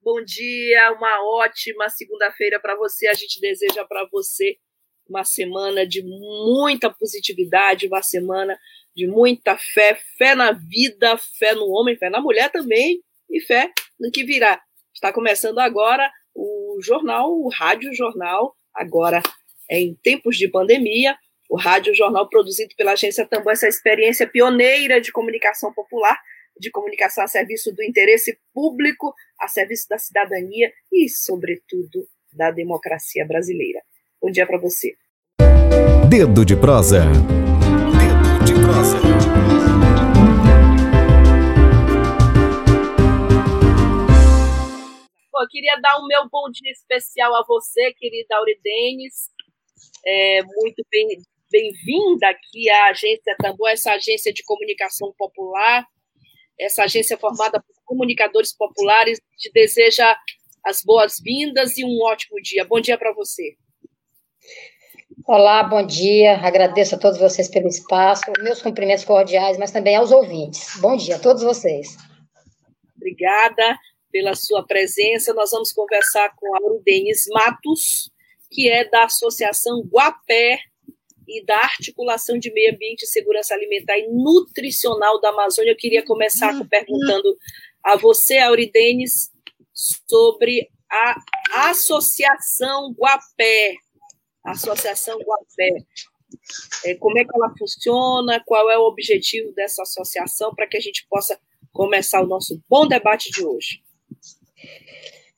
Bom dia, uma ótima segunda-feira para você. A gente deseja para você uma semana de muita positividade, uma semana de muita fé, fé na vida, fé no homem, fé na mulher também e fé no que virá. Está começando agora o jornal, o Rádio Jornal, agora em tempos de pandemia, o Rádio Jornal produzido pela agência Tambor, essa experiência pioneira de comunicação popular de comunicação a serviço do interesse público, a serviço da cidadania e, sobretudo, da democracia brasileira. Bom dia para você. Dedo de prosa. Dedo de prosa. Bom, eu queria dar o um meu bom dia especial a você, querida Auridenes. É, muito bem, bem-vinda aqui à Agência Tambor, essa agência de comunicação popular essa agência formada por comunicadores populares te deseja as boas-vindas e um ótimo dia. Bom dia para você. Olá, bom dia. Agradeço a todos vocês pelo espaço, meus cumprimentos cordiais, mas também aos ouvintes. Bom dia a todos vocês. Obrigada pela sua presença. Nós vamos conversar com a Denis Matos, que é da Associação Guapé e da articulação de meio ambiente, segurança alimentar e nutricional da Amazônia. Eu queria começar uhum. perguntando a você, Auridenes, sobre a Associação Guapé. Associação Guapé. É, como é que ela funciona? Qual é o objetivo dessa associação para que a gente possa começar o nosso bom debate de hoje?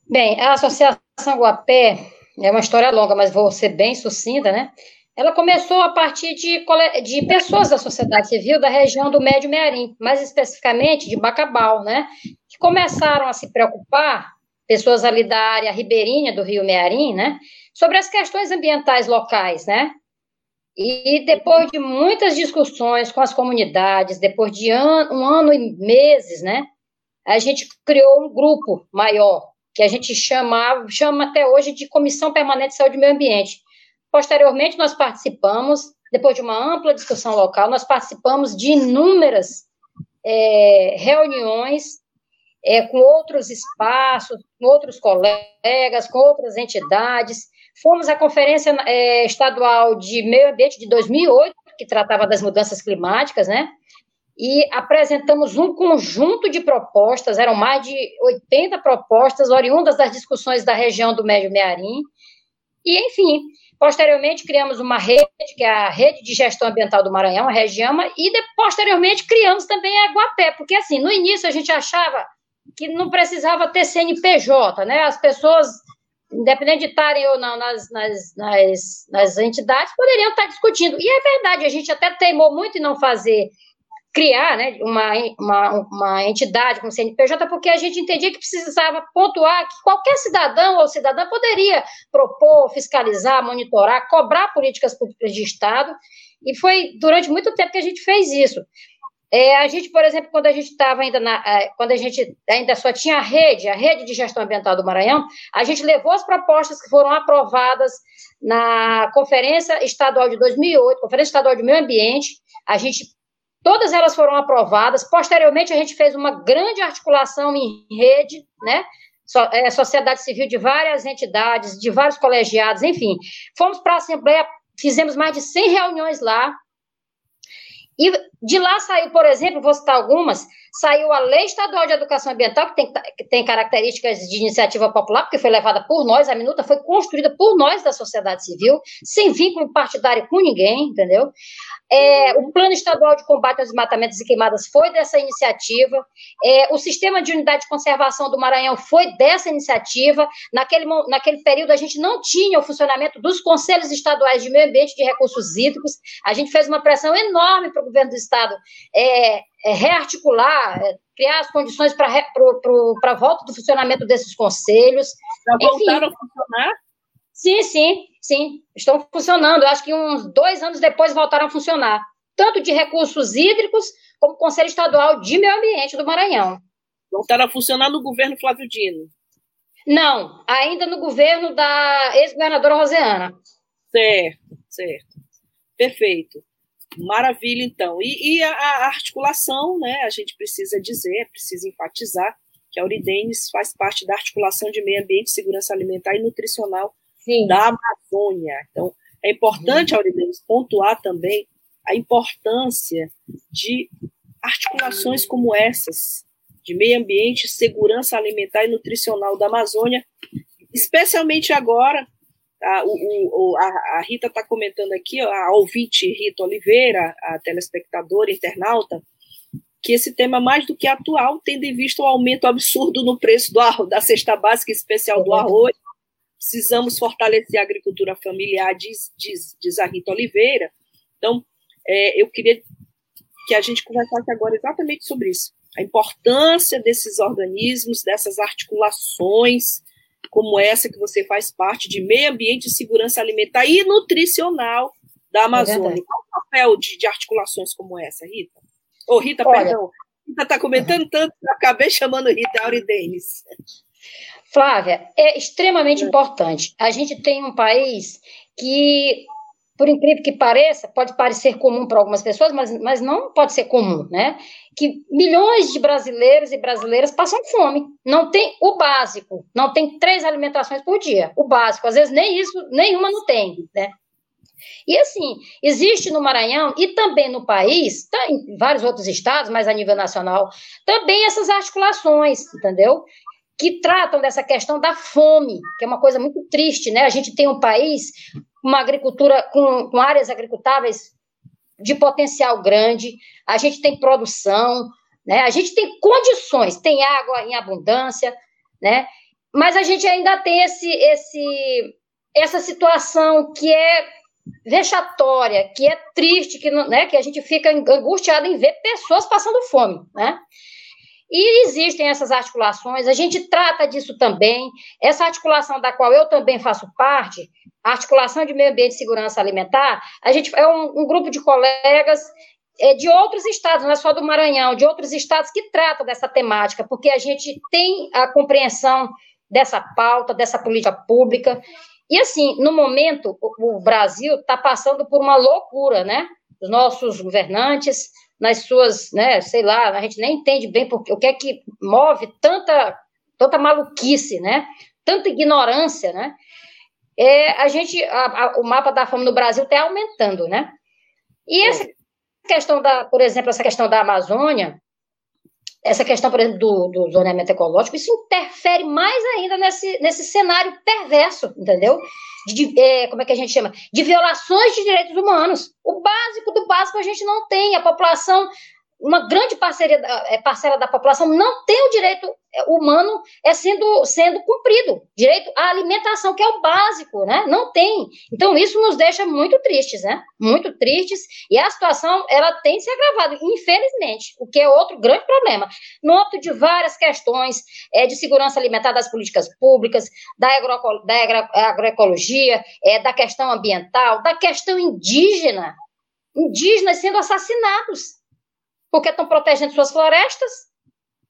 Bem, a Associação Guapé é uma história longa, mas vou ser bem sucinta, né? Ela começou a partir de, de pessoas da sociedade civil da região do Médio Mearim, mais especificamente de Bacabal, né? Que começaram a se preocupar, pessoas ali da área ribeirinha do Rio Mearim, né? Sobre as questões ambientais locais, né? E depois de muitas discussões com as comunidades, depois de an um ano e meses, né? A gente criou um grupo maior, que a gente chama, chama até hoje de Comissão Permanente de Saúde e Meio Ambiente, Posteriormente, nós participamos, depois de uma ampla discussão local, nós participamos de inúmeras é, reuniões é, com outros espaços, com outros colegas, com outras entidades. Fomos à Conferência é, Estadual de Meio Ambiente de 2008, que tratava das mudanças climáticas, né? E apresentamos um conjunto de propostas, eram mais de 80 propostas oriundas das discussões da região do Médio Mearim. E, enfim, Posteriormente, criamos uma rede, que é a Rede de Gestão Ambiental do Maranhão, a Regiama, e de, posteriormente criamos também a Guapé, porque assim, no início a gente achava que não precisava ter CNPJ, né? As pessoas, independente de estarem ou não nas, nas, nas, nas entidades, poderiam estar discutindo. E é verdade, a gente até teimou muito em não fazer criar né, uma, uma, uma entidade como CNPJ, porque a gente entendia que precisava pontuar que qualquer cidadão ou cidadã poderia propor, fiscalizar, monitorar, cobrar políticas públicas de Estado, e foi durante muito tempo que a gente fez isso. É, a gente, por exemplo, quando a gente estava ainda na, é, quando a gente ainda só tinha a rede, a rede de gestão ambiental do Maranhão, a gente levou as propostas que foram aprovadas na Conferência Estadual de 2008, Conferência Estadual de Meio Ambiente, a gente Todas elas foram aprovadas. Posteriormente, a gente fez uma grande articulação em rede, né? So, é, sociedade civil de várias entidades, de vários colegiados, enfim. Fomos para a Assembleia, fizemos mais de 100 reuniões lá. E de lá saiu, por exemplo, vou citar algumas, saiu a Lei Estadual de Educação Ambiental, que tem, que tem características de iniciativa popular, porque foi levada por nós, a minuta foi construída por nós da sociedade civil, sem vínculo partidário com ninguém, entendeu? É, o Plano Estadual de Combate aos Desmatamentos e Queimadas foi dessa iniciativa. É, o Sistema de Unidade de Conservação do Maranhão foi dessa iniciativa. Naquele, naquele período, a gente não tinha o funcionamento dos Conselhos Estaduais de Meio Ambiente e de Recursos Hídricos. A gente fez uma pressão enorme para o governo do Estado é, é, rearticular, é, criar as condições para a volta do funcionamento desses conselhos. Já voltaram Enfim, a funcionar? Sim, sim, sim. Estão funcionando. Eu acho que uns dois anos depois voltaram a funcionar. Tanto de recursos hídricos, como Conselho Estadual de Meio Ambiente do Maranhão. Voltaram a funcionar no governo Flávio Dino? Não, ainda no governo da ex-governadora Roseana. Certo, certo. Perfeito. Maravilha, então. E, e a, a, articulação, né? A gente precisa dizer, precisa enfatizar que a Uridenes faz parte da articulação de meio ambiente, segurança alimentar e nutricional Sim. da Amazônia. Então, é importante, uhum. Uridenes, pontuar também a importância de articulações como essas, de meio ambiente, segurança alimentar e nutricional da Amazônia, especialmente agora. A, o, a, a Rita está comentando aqui, a ouvinte Rita Oliveira, a telespectadora, internauta, que esse tema mais do que atual, tendo em vista o aumento absurdo no preço do arroz, da cesta básica especial do arroz. Precisamos fortalecer a agricultura familiar, diz, diz, diz a Rita Oliveira. Então, é, eu queria que a gente conversasse agora exatamente sobre isso a importância desses organismos, dessas articulações, como essa que você faz parte, de meio ambiente, segurança alimentar e nutricional da é Amazônia. É Qual o papel de, de, articulações como essa, Rita? Ô, oh, Rita, Olha, perdão. Rita está comentando tanto que eu acabei chamando Rita Auridenes. Flávia, é extremamente é. importante. A gente tem um país que por incrível que pareça, pode parecer comum para algumas pessoas, mas, mas não pode ser comum, né? Que milhões de brasileiros e brasileiras passam fome. Não tem o básico, não tem três alimentações por dia. O básico, às vezes nem isso, nenhuma não tem, né? E assim, existe no Maranhão e também no país, tá em vários outros estados, mas a nível nacional, também essas articulações, entendeu? Que tratam dessa questão da fome, que é uma coisa muito triste, né? A gente tem um país uma agricultura com, com áreas agricultáveis de potencial grande, a gente tem produção, né? A gente tem condições, tem água em abundância, né? Mas a gente ainda tem esse, esse, essa situação que é vexatória, que é triste, que, né, que a gente fica angustiado em ver pessoas passando fome, né? E existem essas articulações, a gente trata disso também. Essa articulação da qual eu também faço parte, a articulação de meio ambiente e segurança alimentar, a gente é um, um grupo de colegas é, de outros estados, não é só do Maranhão, de outros estados que tratam dessa temática, porque a gente tem a compreensão dessa pauta, dessa política pública. E assim, no momento, o, o Brasil está passando por uma loucura, né? Os nossos governantes, nas suas, né, sei lá, a gente nem entende bem porque, o que é que move tanta, tanta maluquice, né, tanta ignorância, né, é, a gente, a, a, o mapa da fome no Brasil está aumentando, né, e essa questão da, por exemplo, essa questão da Amazônia, essa questão, por exemplo, do, do zoneamento ecológico, isso interfere mais ainda nesse, nesse cenário perverso, entendeu? De, é, como é que a gente chama? De violações de direitos humanos. O básico do básico a gente não tem. A população uma grande parceria, é, parcela da população não tem o direito é, humano é sendo, sendo cumprido. Direito à alimentação, que é o básico, né? Não tem. Então, isso nos deixa muito tristes, né? Muito tristes. E a situação, ela tem se agravado, infelizmente, o que é outro grande problema. No âmbito de várias questões é, de segurança alimentar das políticas públicas, da, agro, da agroecologia, é, da questão ambiental, da questão indígena. Indígenas sendo assassinados porque estão protegendo suas florestas,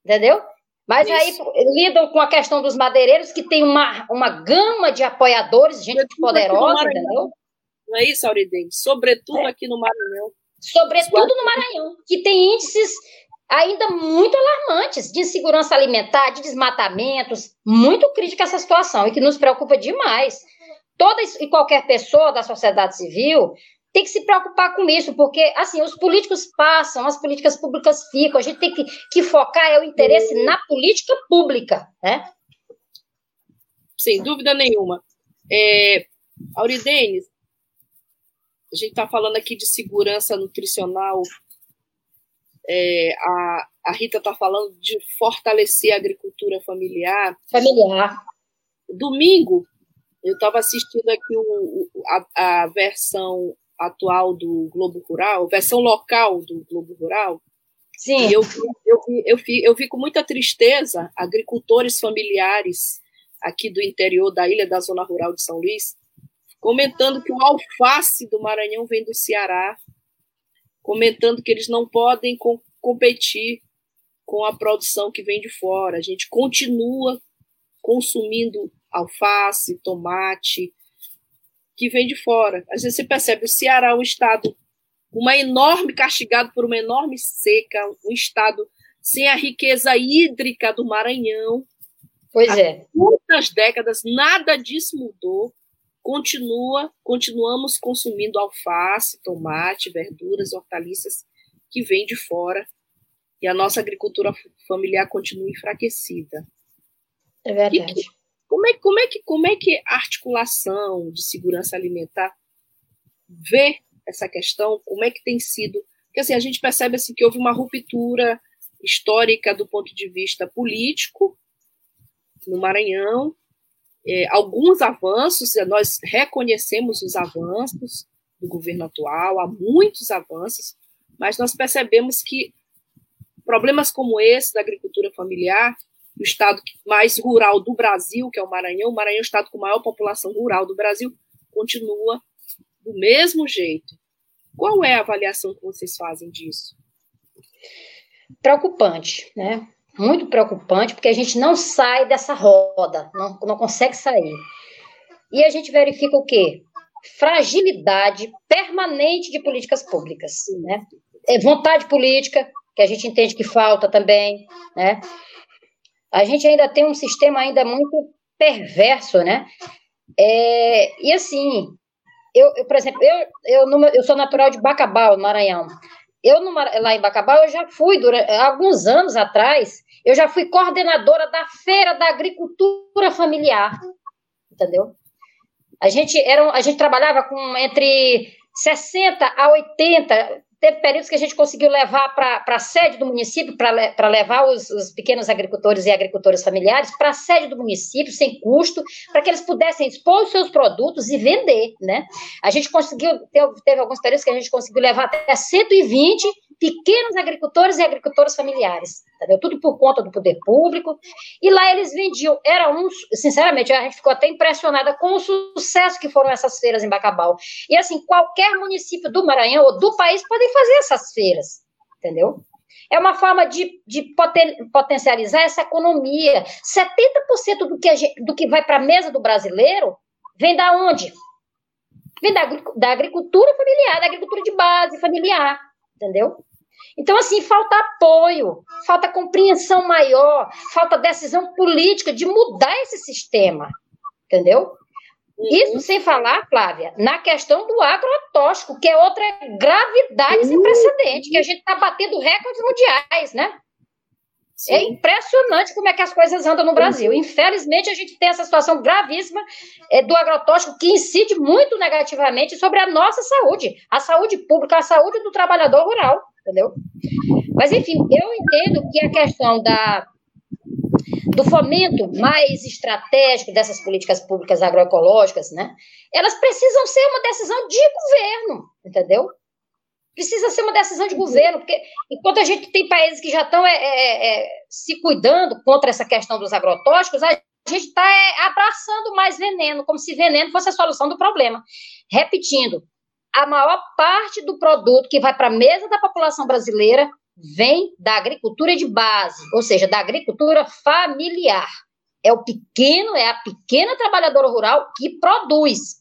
entendeu? Mas Isso. aí lidam com a questão dos madeireiros, que tem uma, uma gama de apoiadores, gente poderosa, entendeu? Não é isso, Auridente? Sobretudo é. aqui no Maranhão. Sobretudo no Maranhão, que tem índices ainda muito alarmantes de insegurança alimentar, de desmatamentos, muito crítica essa situação e que nos preocupa demais. Toda e qualquer pessoa da sociedade civil tem que se preocupar com isso, porque assim, os políticos passam, as políticas públicas ficam, a gente tem que, que focar é o interesse na política pública, né? Sem dúvida nenhuma. É, Auridenes, a gente está falando aqui de segurança nutricional, é, a, a Rita está falando de fortalecer a agricultura familiar. Familiar. Domingo, eu estava assistindo aqui o, a, a versão atual do Globo Rural, versão local do Globo Rural, Sim. E eu, eu, eu, vi, eu vi com muita tristeza agricultores familiares aqui do interior da ilha da zona rural de São Luís comentando que o alface do Maranhão vem do Ceará, comentando que eles não podem co competir com a produção que vem de fora. A gente continua consumindo alface, tomate, que vem de fora. Às vezes você percebe, o Ceará é um estado uma enorme castigado por uma enorme seca, um estado sem a riqueza hídrica do Maranhão. Pois Há é. Muitas décadas nada disso mudou. Continua, continuamos consumindo alface, tomate, verduras, hortaliças que vêm de fora e a nossa agricultura familiar continua enfraquecida. É verdade. E, como é, como, é que, como é que a articulação de segurança alimentar vê essa questão? Como é que tem sido? Porque assim, a gente percebe assim, que houve uma ruptura histórica do ponto de vista político no Maranhão, é, alguns avanços, nós reconhecemos os avanços do governo atual, há muitos avanços, mas nós percebemos que problemas como esse da agricultura familiar, o estado mais rural do Brasil, que é o Maranhão, o Maranhão é o estado com maior população rural do Brasil, continua do mesmo jeito. Qual é a avaliação que vocês fazem disso? Preocupante, né? Muito preocupante, porque a gente não sai dessa roda, não, não consegue sair. E a gente verifica o quê? Fragilidade permanente de políticas públicas, né? É vontade política, que a gente entende que falta também, né? A gente ainda tem um sistema ainda muito perverso, né? É, e assim, eu, eu, por exemplo, eu, eu, no, eu sou natural de Bacabal, Maranhão. Eu, no, lá em Bacabal, eu já fui, durante, alguns anos atrás, eu já fui coordenadora da Feira da Agricultura Familiar, entendeu? A gente, era, a gente trabalhava com entre 60 a 80 Teve períodos que a gente conseguiu levar para a sede do município, para levar os, os, pequenos agricultores e agricultoras familiares para a sede do município, sem custo, para que eles pudessem expor os seus produtos e vender, né? A gente conseguiu, teve, teve alguns períodos que a gente conseguiu levar até 120 pequenos agricultores e agricultoras familiares, entendeu? Tudo por conta do poder público. E lá eles vendiam, era um, sinceramente, a gente ficou até impressionada com o sucesso que foram essas feiras em Bacabal. E assim, qualquer município do Maranhão ou do país podem fazer essas feiras, entendeu? É uma forma de, de poten, potencializar essa economia. 70% do que, gente, do que vai para a mesa do brasileiro vem da onde? Vem da, da agricultura familiar, da agricultura de base familiar, entendeu? Então, assim, falta apoio, falta compreensão maior, falta decisão política de mudar esse sistema, entendeu? Uhum. Isso sem falar, Flávia, na questão do agrotóxico, que é outra gravidade uhum. sem precedente, que a gente está batendo recordes mundiais, né? Sim. É impressionante como é que as coisas andam no Brasil. Infelizmente, a gente tem essa situação gravíssima é, do agrotóxico que incide muito negativamente sobre a nossa saúde, a saúde pública, a saúde do trabalhador rural entendeu? Mas, enfim, eu entendo que a questão da, do fomento mais estratégico dessas políticas públicas agroecológicas, né, elas precisam ser uma decisão de governo, entendeu? Precisa ser uma decisão de governo, porque enquanto a gente tem países que já estão é, é, é, se cuidando contra essa questão dos agrotóxicos, a gente está é, abraçando mais veneno, como se veneno fosse a solução do problema. Repetindo, a maior parte do produto que vai para a mesa da população brasileira vem da agricultura de base, ou seja, da agricultura familiar. É o pequeno, é a pequena trabalhadora rural que produz.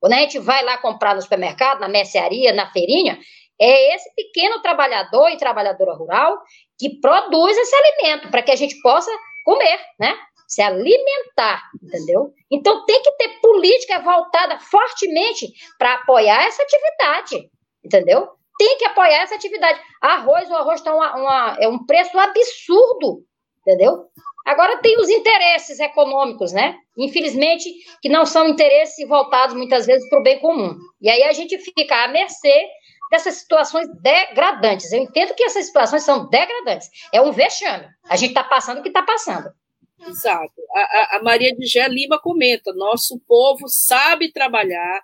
Quando a gente vai lá comprar no supermercado, na mercearia, na feirinha, é esse pequeno trabalhador e trabalhadora rural que produz esse alimento para que a gente possa comer, né? Se alimentar, entendeu? Então tem que ter política voltada fortemente para apoiar essa atividade, entendeu? Tem que apoiar essa atividade. Arroz, o arroz está uma, uma, é um preço absurdo, entendeu? Agora tem os interesses econômicos, né? Infelizmente, que não são interesses voltados muitas vezes para o bem comum. E aí a gente fica à mercê dessas situações degradantes. Eu entendo que essas situações são degradantes. É um vexame. A gente está passando o que está passando. Exato. A, a, Maria de Gé Lima comenta: nosso povo sabe trabalhar,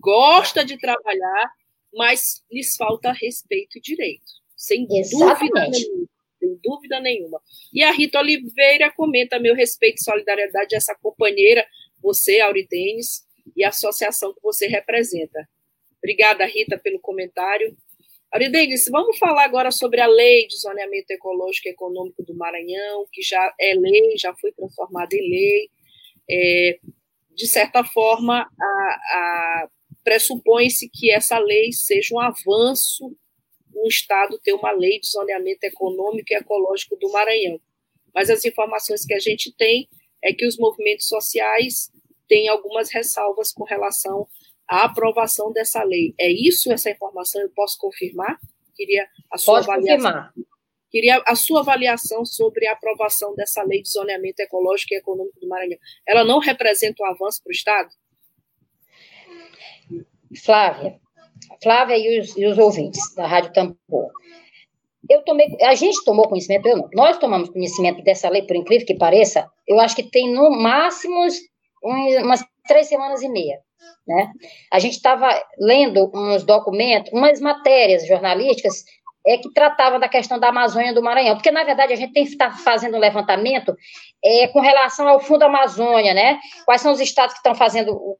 gosta de trabalhar, mas lhes falta respeito e direito. Sem Exatamente. dúvida nenhuma. Sem dúvida nenhuma. E a Rita Oliveira comenta meu respeito e solidariedade a essa companheira, você, Auridenes, e a associação que você representa. Obrigada, Rita, pelo comentário. Auridenes, vamos falar agora sobre a lei de zoneamento ecológico e econômico do Maranhão, que já é lei, já foi transformada em lei. É, de certa forma, pressupõe-se que essa lei seja um avanço o Estado ter uma lei de zoneamento econômico e ecológico do Maranhão. Mas as informações que a gente tem é que os movimentos sociais têm algumas ressalvas com relação à aprovação dessa lei. É isso essa informação? Eu posso confirmar? Queria a sua Pode avaliação. Confirmar. Queria a sua avaliação sobre a aprovação dessa lei de zoneamento ecológico e econômico do Maranhão. Ela não representa um avanço para o Estado? Flávia, Flávia e os, e os ouvintes da Rádio Tambor. Eu tomei, a gente tomou conhecimento, eu não, nós tomamos conhecimento dessa lei, por incrível que pareça, eu acho que tem no máximo umas três semanas e meia. Né? A gente estava lendo uns documentos, umas matérias jornalísticas é, que tratavam da questão da Amazônia do Maranhão, porque, na verdade, a gente tem que estar fazendo um levantamento é, com relação ao Fundo Amazônia, né? Quais são os estados que estão fazendo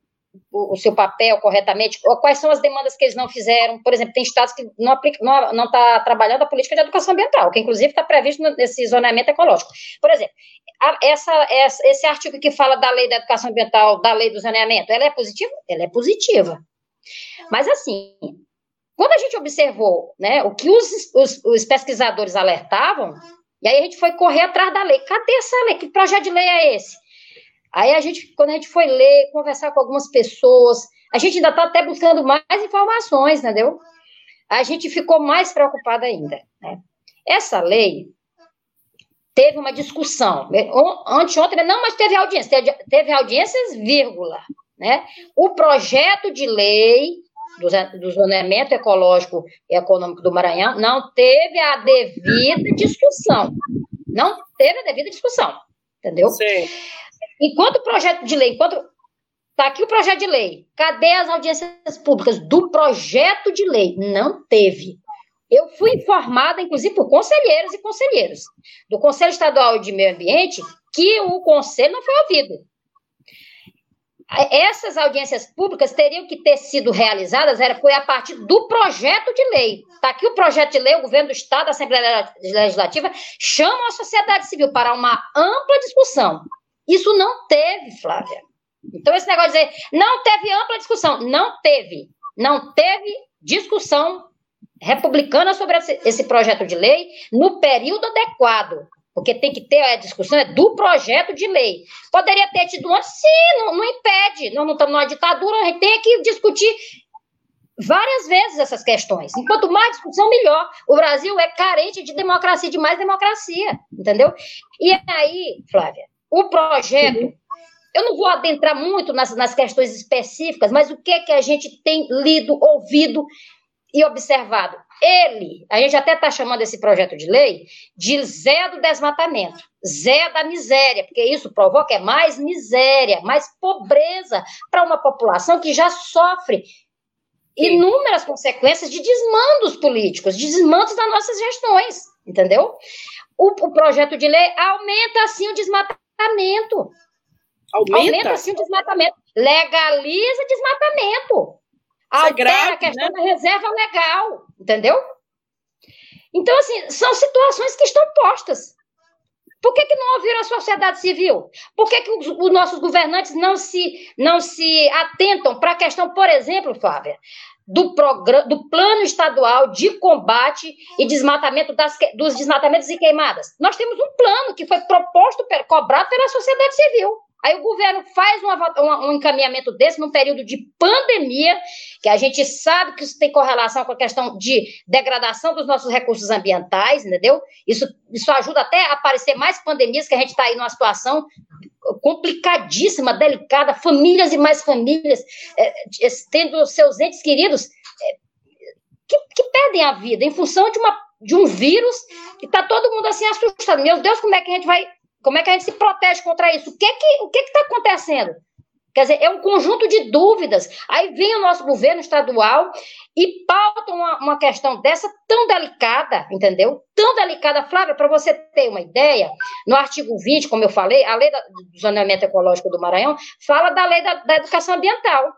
o, seu papel corretamente, quais são as demandas que eles não fizeram. Por exemplo, tem estados que não está não, não tá trabalhando a política de educação ambiental, que inclusive está previsto nesse zoneamento ecológico. Por exemplo, a, essa, essa, esse artigo que fala da lei da educação ambiental, da lei do zoneamento, ela é positiva? Ela é positiva. Mas assim, quando a gente observou né, o que os, os, os pesquisadores alertavam, e aí a gente foi correr atrás da lei. Cadê essa lei? Que projeto de lei é esse? Aí a gente, quando a gente foi ler, conversar com algumas pessoas, a gente ainda está até buscando mais informações, entendeu? A gente ficou mais preocupada ainda. Né? Essa lei teve uma discussão. Anteontem, não, mas teve audiência, teve, audiências, vírgula. Né? O projeto de lei do, do zoneamento ecológico e econômico do Maranhão não teve a devida discussão. Não teve a devida discussão, entendeu? Sim. Enquanto o projeto de lei, enquanto Está aqui o projeto de lei. Cadê as audiências públicas do projeto de lei? Não teve. Eu fui informada, inclusive, por conselheiros e conselheiros do Conselho Estadual de Meio Ambiente, que o conselho não foi ouvido. Essas audiências públicas teriam que ter sido realizadas, era, foi a partir do projeto de lei. Está aqui o projeto de lei, o governo do Estado, a Assembleia Legislativa, chama a sociedade civil para uma ampla discussão isso não teve, Flávia. Então, esse negócio de dizer, não teve ampla discussão. Não teve. Não teve discussão republicana sobre esse projeto de lei no período adequado. Porque tem que ter a discussão é do projeto de lei. Poderia ter tido antes, sim, não, não impede. Nós não estamos numa ditadura, a gente tem que discutir várias vezes essas questões. Enquanto mais discussão, melhor. O Brasil é carente de democracia, de mais democracia, entendeu? E aí, Flávia, o projeto, eu não vou adentrar muito nas, nas questões específicas, mas o que é que a gente tem lido, ouvido e observado? Ele, a gente até está chamando esse projeto de lei de Zé do desmatamento, Zé da miséria, porque isso provoca é mais miséria, mais pobreza para uma população que já sofre inúmeras consequências de desmandos políticos, de desmandos das nossas gestões, entendeu? O, o projeto de lei aumenta, assim, o desmatamento desmatamento. Aumenta? Aumenta sim o desmatamento. Legaliza desmatamento. Isso é Altera é grave, a questão né? da reserva legal, entendeu? Então, assim, são situações que estão postas. Por que, que não ouviram a sociedade civil? Por que, que os, os nossos governantes não se, não se atentam para a questão, por exemplo, Flávia, do, programa, do Plano Estadual de Combate e Desmatamento das, dos Desmatamentos e Queimadas. Nós temos um plano que foi proposto, cobrado pela sociedade civil. Aí o governo faz um, um, encaminhamento desse num período de pandemia, que a gente sabe que isso tem correlação com a questão de degradação dos nossos recursos ambientais, entendeu? Isso, isso ajuda até a aparecer mais pandemias, que a gente está aí numa situação complicadíssima, delicada, famílias e mais famílias é, tendo seus entes queridos é, que, que, perdem a vida em função de, uma, de um vírus que está todo mundo assim assustado. Meu Deus, como é que a gente vai, como é que a gente se protege contra isso? O que que o que está acontecendo? Quer dizer, é um conjunto de dúvidas. Aí vem o nosso governo estadual e pauta uma, uma questão dessa tão delicada, entendeu? Tão delicada, Flávia, para você ter uma ideia, no artigo 20, como eu falei, a lei da, do zoneamento ecológico do Maranhão fala da lei da, da educação ambiental.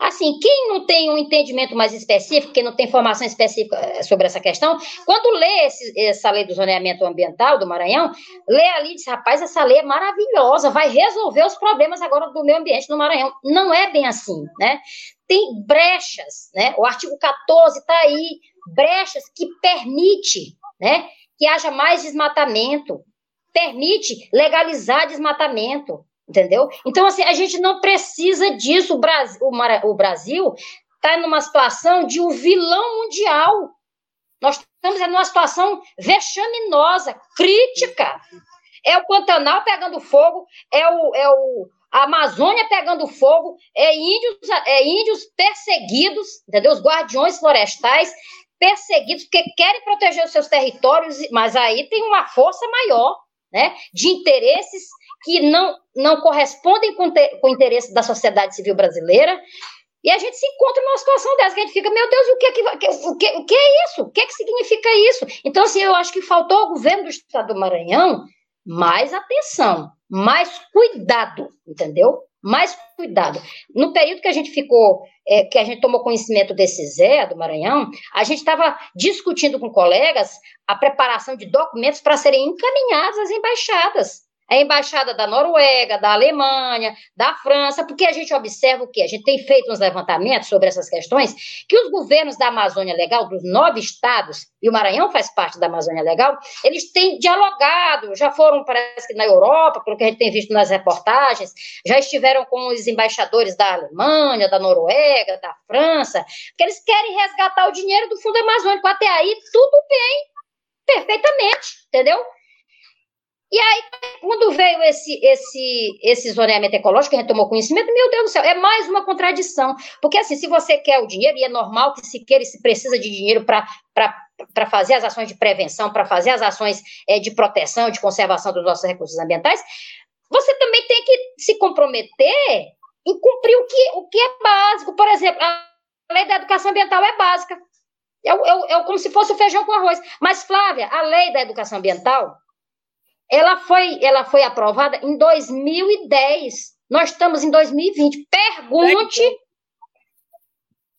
Assim, quem não tem um entendimento mais específico, quem não tem formação específica eh, sobre essa questão, quando lê esse, essa lei do zoneamento ambiental do Maranhão, lê ali e diz, rapaz, essa lei é maravilhosa, vai resolver os problemas agora do meio ambiente no Maranhão. Não é bem assim, né? Tem brechas, né? O artigo 14 está aí, brechas que permite, né, que haja mais desmatamento, permite legalizar desmatamento, Entendeu? Então, assim, a gente não precisa disso. O Brasil o Brasil está numa situação de um vilão mundial. Nós estamos numa situação vexaminosa, crítica. É o Pantanal pegando fogo, é o, é o a Amazônia pegando fogo, é índios, é índios perseguidos, entendeu? Os guardiões florestais perseguidos porque querem proteger os seus territórios, mas aí tem uma força maior, né, de interesses que não, não correspondem com, te, com o interesse da sociedade civil brasileira. E a gente se encontra numa situação dessa, que a gente fica, meu Deus, o que é, que, o que, o que é isso? O que é que significa isso? Então, assim, eu acho que faltou ao governo do estado do Maranhão mais atenção, mais cuidado, entendeu? Mais cuidado. No período que a gente ficou, é, que a gente tomou conhecimento desse Zé do Maranhão, a gente estava discutindo com colegas a preparação de documentos para serem encaminhados às embaixadas a embaixada da Noruega, da Alemanha, da França, porque a gente observa o quê? A gente tem feito uns levantamentos sobre essas questões, que os governos da Amazônia Legal, dos nove estados, e o Maranhão faz parte da Amazônia Legal, eles têm dialogado, já foram, parece que na Europa, pelo que a gente tem visto nas reportagens, já estiveram com os embaixadores da Alemanha, da Noruega, da França, que eles querem resgatar o dinheiro do Fundo Amazônico. Até aí, tudo bem, perfeitamente, entendeu? E aí, quando veio esse, esse, esse zoneamento ecológico, que a gente tomou conhecimento, meu Deus do céu, é mais uma contradição. Porque, assim, se você quer o dinheiro, e é normal que se queira e se precisa de dinheiro para fazer as ações de prevenção, para fazer as ações é, de proteção, de conservação dos nossos recursos ambientais, você também tem que se comprometer em cumprir o que, o que é básico. Por exemplo, a lei da educação ambiental é básica. É, é, é como se fosse o feijão com arroz. Mas, Flávia, a lei da educação ambiental ela foi, ela foi aprovada em 2010. Nós estamos em 2020. Pergunte.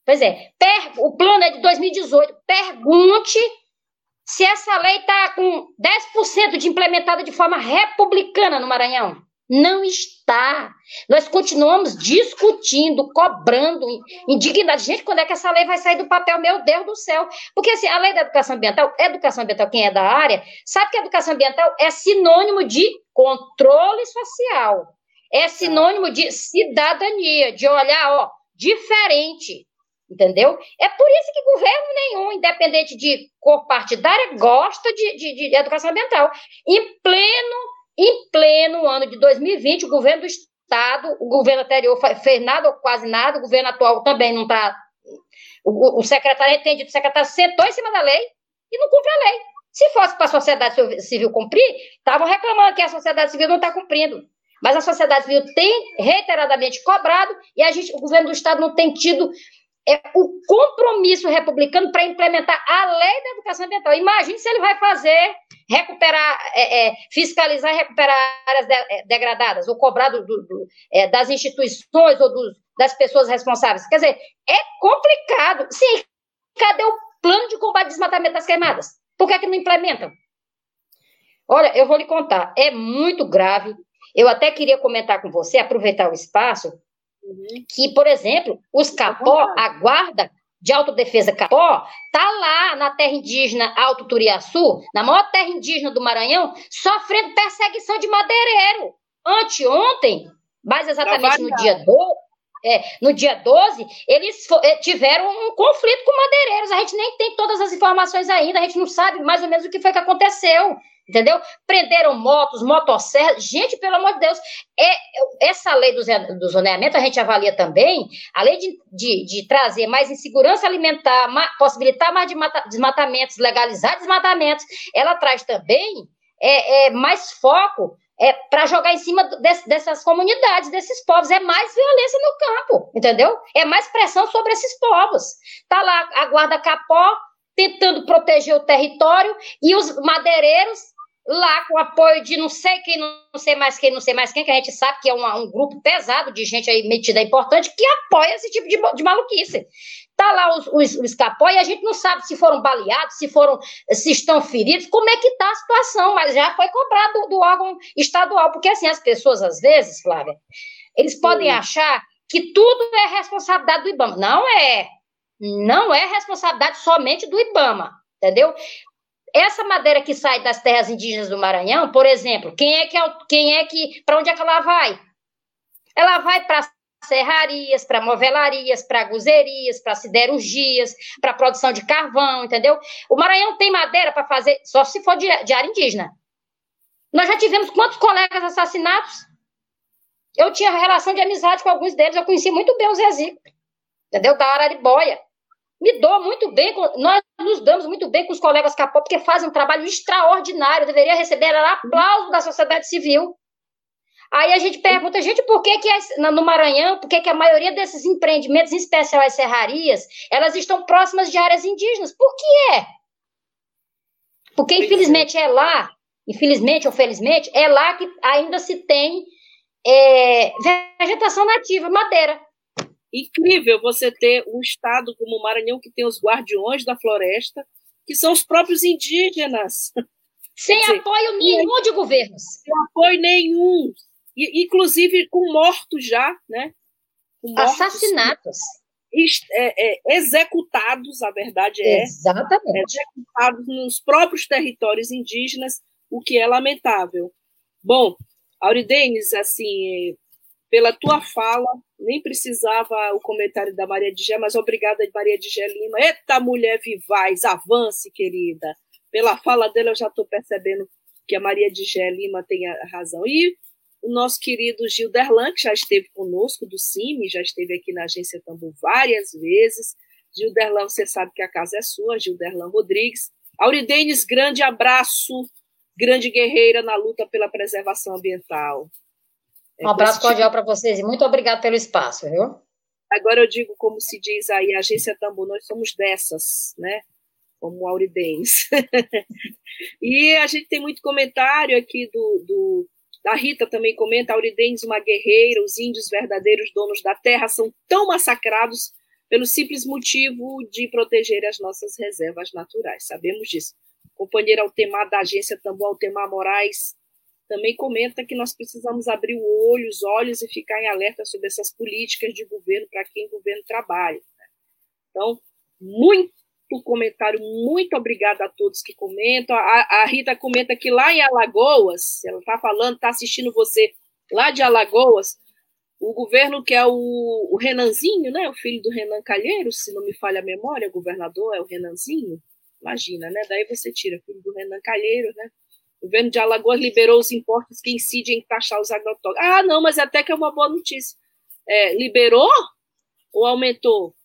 Pois é, per, o plano é de 2018. Pergunte se essa lei está com 10% de implementada de forma republicana no Maranhão. Não está. Nós continuamos discutindo, cobrando, indignado. Gente, quando é que essa lei vai sair do papel? Meu Deus do céu. Porque assim, a lei da educação ambiental, educação ambiental, quem é da área, sabe que a educação ambiental é sinônimo de controle social. É sinônimo de cidadania, de olhar, ó, diferente. Entendeu? É por isso que governo nenhum, independente de cor partidária, gosta de, de, de educação ambiental. Em pleno em pleno ano de 2020, o governo do Estado, o governo anterior fez nada ou quase nada, o governo atual também não está. O, o secretário, entendido, o secretário sentou em cima da lei e não cumpre a lei. Se fosse para a sociedade civil cumprir, estavam reclamando que a sociedade civil não está cumprindo. Mas a sociedade civil tem reiteradamente cobrado e a gente, o governo do Estado não tem tido é o compromisso republicano para implementar a lei da educação ambiental. Imagine se ele vai fazer, recuperar, é, é, fiscalizar e recuperar áreas de, é, degradadas, ou cobrar do, do, é, das instituições ou dos, das pessoas responsáveis. Quer dizer, é complicado. Sim, cadê o plano de combate ao desmatamento das queimadas? Por que, é que não implementam? Olha, eu vou lhe contar, é muito grave. Eu até queria comentar com você, aproveitar o espaço, Uhum. Que, por exemplo, os Capó, a guarda de autodefesa Capó, tá lá na terra indígena Alto Turiaçu, na maior terra indígena do Maranhão, sofrendo perseguição de madeireiro. Anteontem, mais exatamente no dia 12, é, no dia 12, eles eh, tiveram um conflito com madeireiros. A gente nem tem todas as informações ainda, a gente não sabe mais ou menos o que foi que aconteceu entendeu? Prenderam motos, motosserras. Gente, pelo amor de Deus, é, essa lei do, do zoneamento a gente avalia também, além de, de, de trazer mais insegurança alimentar, ma, possibilitar mais desmatamentos, legalizar desmatamentos, ela traz também é, é, mais foco é, para jogar em cima desse, dessas comunidades, desses povos. É mais violência no campo, entendeu? É mais pressão sobre esses povos. Tá lá a guarda capó tentando proteger o território e os madeireiros lá com apoio de não sei quem, não sei mais quem, não sei mais quem, que a gente sabe que é uma, um grupo pesado de gente aí metida importante que apoia esse tipo de, de maluquice. Tá lá os, os, os e a gente não sabe se foram baleados, se foram, se estão feridos, como é que tá a situação, mas já foi cobrado do, do órgão estadual, porque assim, as pessoas às vezes, Flávia, eles podem achar que tudo é responsabilidade do IBAMA. Não é. Não é responsabilidade somente do IBAMA, entendeu? Essa madeira que sai das terras indígenas do Maranhão, por exemplo, quem é que quem é que para onde é que ela vai? Ela vai para serrarias, para movelarias, para guzerias, para siderurgias, para produção de carvão, entendeu? O Maranhão tem madeira para fazer só se for de, de área indígena. Nós já tivemos quantos colegas assassinados? Eu tinha relação de amizade com alguns deles, eu conheci muito bem o Zezico, entendeu? Da Araribóia. Me dou muito bem, com, nós nos damos muito bem com os colegas capô, porque fazem um trabalho extraordinário, deveria receber aplauso da sociedade civil. Aí a gente pergunta, gente, por que, que no Maranhão, por que, que a maioria desses empreendimentos, em especial as serrarias, elas estão próximas de áreas indígenas? Por que é? Porque, infelizmente, é lá, infelizmente ou felizmente, é lá que ainda se tem é, vegetação nativa, madeira incrível você ter um estado como o Maranhão que tem os guardiões da floresta, que são os próprios indígenas. Sem dizer, apoio nenhum de governos. Sem apoio nenhum. E, inclusive com mortos já, né? Mortos, Assassinatos. É, é, executados, a verdade é. Exatamente. Executados nos próprios territórios indígenas, o que é lamentável. Bom, Auridenes, assim, pela tua fala, nem precisava o comentário da Maria de Gé, mas obrigada, Maria de Gé Lima. Eita, mulher vivaz, avance, querida. Pela fala dela, eu já estou percebendo que a Maria de Gé Lima tem a razão. E o nosso querido Gil Derlan, que já esteve conosco do CIMI, já esteve aqui na Agência Tambu várias vezes. Gil Derlan, você sabe que a casa é sua, Gil Derlan Rodrigues. Auridenes, grande abraço, grande guerreira na luta pela preservação ambiental. É um abraço cordial para vocês e muito obrigado pelo espaço, viu? Agora eu digo, como se diz aí, a agência Tambu, nós somos dessas, né? Como Auridens. e a gente tem muito comentário aqui do, do da Rita também comenta, Auridens, uma guerreira, os índios verdadeiros donos da terra são tão massacrados pelo simples motivo de proteger as nossas reservas naturais. Sabemos disso. Companheiro Altemar da agência Tambu, Altemar Moraes, também comenta que nós precisamos abrir o olho, os olhos e ficar em alerta sobre essas políticas de governo para quem o governo trabalha. Né? Então, muito comentário, muito obrigada a todos que comentam. A, a Rita comenta que lá em Alagoas, ela está falando, está assistindo você lá de Alagoas, o governo que é o, o Renanzinho, né, o filho do Renan Calheiros, se não me falha a memória, o governador é o Renanzinho, imagina, né? Daí você tira filho do Renan Calheiros, né? Governo de Alagoas liberou os impostos que incidem em taxar os agrotóxicos. Ah, não, mas até que é uma boa notícia. É, liberou ou aumentou?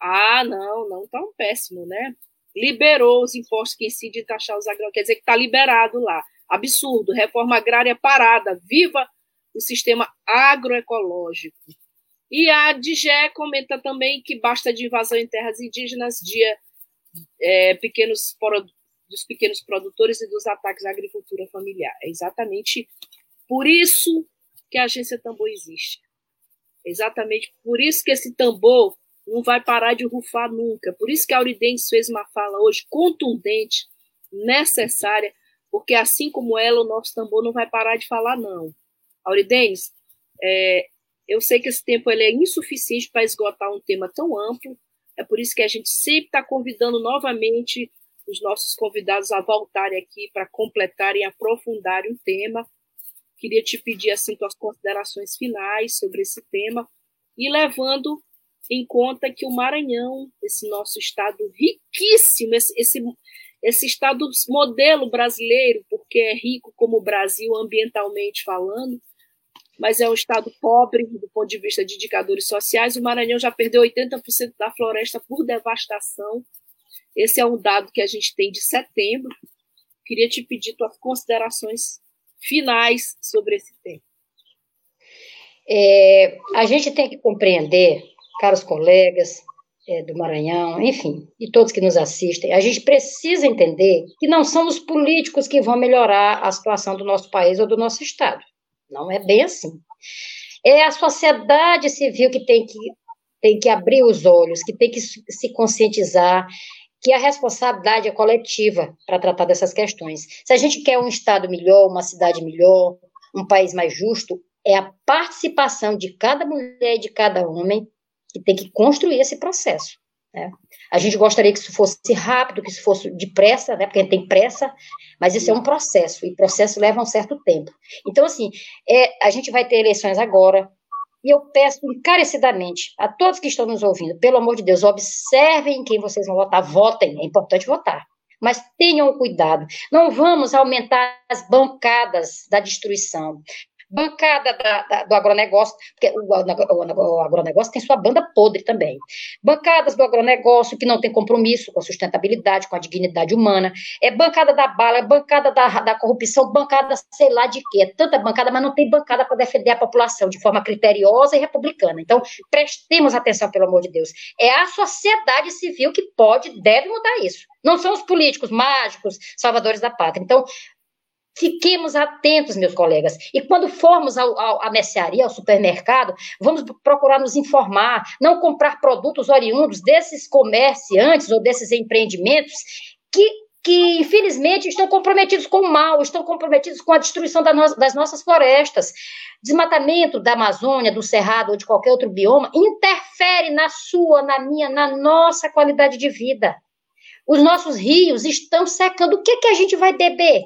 Ah, não, não tão péssimo, né? Liberou os impostos que incidem em taxar os agrotóxicos. Quer dizer que está liberado lá. Absurdo. Reforma agrária parada. Viva o sistema agroecológico. E a DGE comenta também que basta de invasão em terras indígenas, dia é, pequenos dos pequenos produtores e dos ataques à agricultura familiar. É exatamente por isso que a agência Tambor existe. É exatamente por isso que esse tambor não vai parar de rufar nunca. Por isso que a Auridense fez uma fala hoje contundente, necessária, porque assim como ela, o nosso tambor não vai parar de falar, não. Auridense, é, eu sei que esse tempo ele é insuficiente para esgotar um tema tão amplo, é por isso que a gente sempre está convidando novamente os nossos convidados a voltarem aqui para completarem e aprofundarem o tema. Queria te pedir assim tuas considerações finais sobre esse tema e levando em conta que o Maranhão, esse nosso estado riquíssimo, esse, esse, esse estado modelo brasileiro, porque é rico como o Brasil ambientalmente falando, mas é um estado pobre do ponto de vista de indicadores sociais. O Maranhão já perdeu 80% da floresta por devastação esse é um dado que a gente tem de setembro. Queria te pedir tuas considerações finais sobre esse tema. É, a gente tem que compreender, caros colegas é, do Maranhão, enfim, e todos que nos assistem, a gente precisa entender que não são os políticos que vão melhorar a situação do nosso país ou do nosso Estado. Não é bem assim. É a sociedade civil que tem que, tem que abrir os olhos, que tem que se conscientizar que a responsabilidade é coletiva para tratar dessas questões. Se a gente quer um Estado melhor, uma cidade melhor, um país mais justo, é a participação de cada mulher e de cada homem que tem que construir esse processo. Né? A gente gostaria que isso fosse rápido, que isso fosse depressa, né? porque a gente tem pressa, mas isso é um processo, e processo leva um certo tempo. Então, assim, é, a gente vai ter eleições agora, e eu peço encarecidamente a todos que estão nos ouvindo, pelo amor de Deus, observem quem vocês vão votar, votem, é importante votar. Mas tenham cuidado, não vamos aumentar as bancadas da destruição bancada da, da, do agronegócio, porque o, o, o, agronegócio tem sua banda podre também. Bancadas do agronegócio que não tem compromisso com a sustentabilidade, com a dignidade humana. É bancada da bala, é bancada da, da corrupção, bancada sei lá de quê. É tanta bancada, mas não tem bancada para defender a população de forma criteriosa e republicana. Então, prestemos atenção, pelo amor de Deus. É a sociedade civil que pode, deve mudar isso. Não são os políticos mágicos, salvadores da pátria. Então, Fiquemos atentos, meus colegas. E quando formos ao, ao, à mercearia, ao supermercado, vamos procurar nos informar, não comprar produtos oriundos desses comerciantes ou desses empreendimentos que, que infelizmente, estão comprometidos com o mal, estão comprometidos com a destruição da no, das nossas florestas. Desmatamento da Amazônia, do Cerrado ou de qualquer outro bioma interfere na sua, na minha, na nossa qualidade de vida. Os nossos rios estão secando. O que, que a gente vai beber?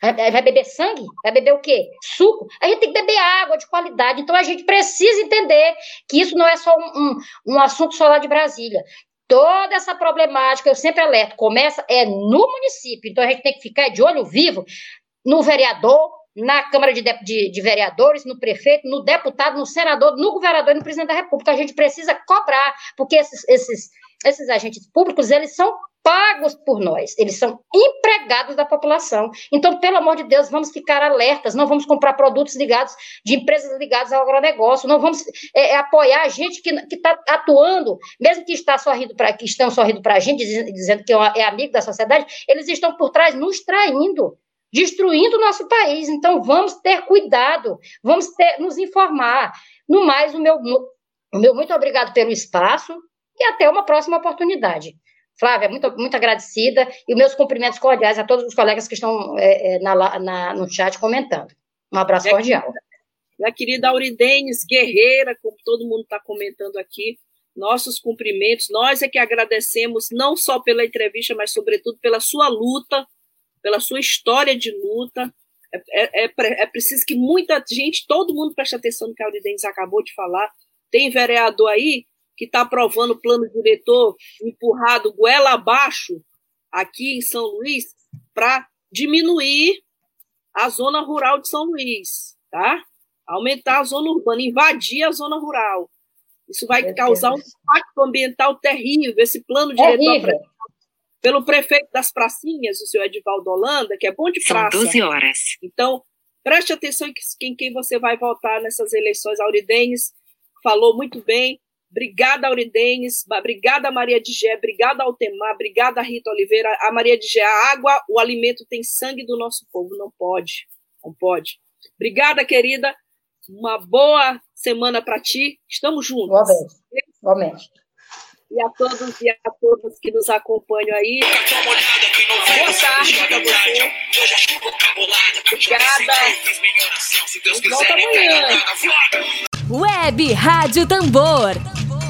Vai beber sangue? Vai beber o quê? Suco? A gente tem que beber água de qualidade. Então a gente precisa entender que isso não é só um, um, um assunto só lá de Brasília. Toda essa problemática, eu sempre alerto, começa é no município. Então a gente tem que ficar de olho vivo no vereador, na Câmara de, de, de, Vereadores, no prefeito, no deputado, no senador, no governador e no presidente da República. A gente precisa cobrar, porque esses, esses, esses agentes públicos, eles são pagos por nós, eles são empregados da população. Então, pelo amor de Deus, vamos ficar alertas, não vamos comprar produtos ligados, de empresas ligadas ao agronegócio, não vamos é, é apoiar a gente que está atuando, mesmo que, está sorrindo pra, que estão sorrindo para a gente, dizendo que é, é amigo da sociedade, eles estão por trás nos traindo destruindo o nosso país. Então, vamos ter cuidado, vamos ter, nos informar. No mais, o meu, o meu muito obrigado pelo espaço e até uma próxima oportunidade. Flávia, muito, muito agradecida e meus cumprimentos cordiais a todos os colegas que estão é, é na, na, no chat comentando. Um abraço minha cordial. Querida, minha querida Auridenes, guerreira, como todo mundo está comentando aqui, nossos cumprimentos. Nós é que agradecemos não só pela entrevista, mas sobretudo pela sua luta, pela sua história de luta. É, é, é, é preciso que muita gente, todo mundo preste atenção no que a Auridenes acabou de falar. Tem vereador aí que está aprovando o plano diretor empurrado goela abaixo aqui em São Luís para diminuir a zona rural de São Luís, tá? Aumentar a zona urbana, invadir a zona rural. Isso vai é causar um impacto ambiental terrível. Esse plano diretor pelo prefeito das pracinhas, o senhor Edivaldo Holanda, que é bom de praça. São 12 horas. Então, preste atenção em quem você vai votar nessas eleições. Auridenes falou muito bem. Obrigada, Auridenes. Obrigada, Maria de Gé. Obrigada, Altemar. Obrigada, Rita Oliveira. A Maria de Gé, a água, o alimento tem sangue do nosso povo. Não pode. Não pode. Obrigada, querida. Uma boa semana para ti. Estamos juntos. Igualmente. E a todos e a todas que nos acompanham aí. Boa tarde para você. Obrigada. Volta amanhã. Web Rádio Tambor.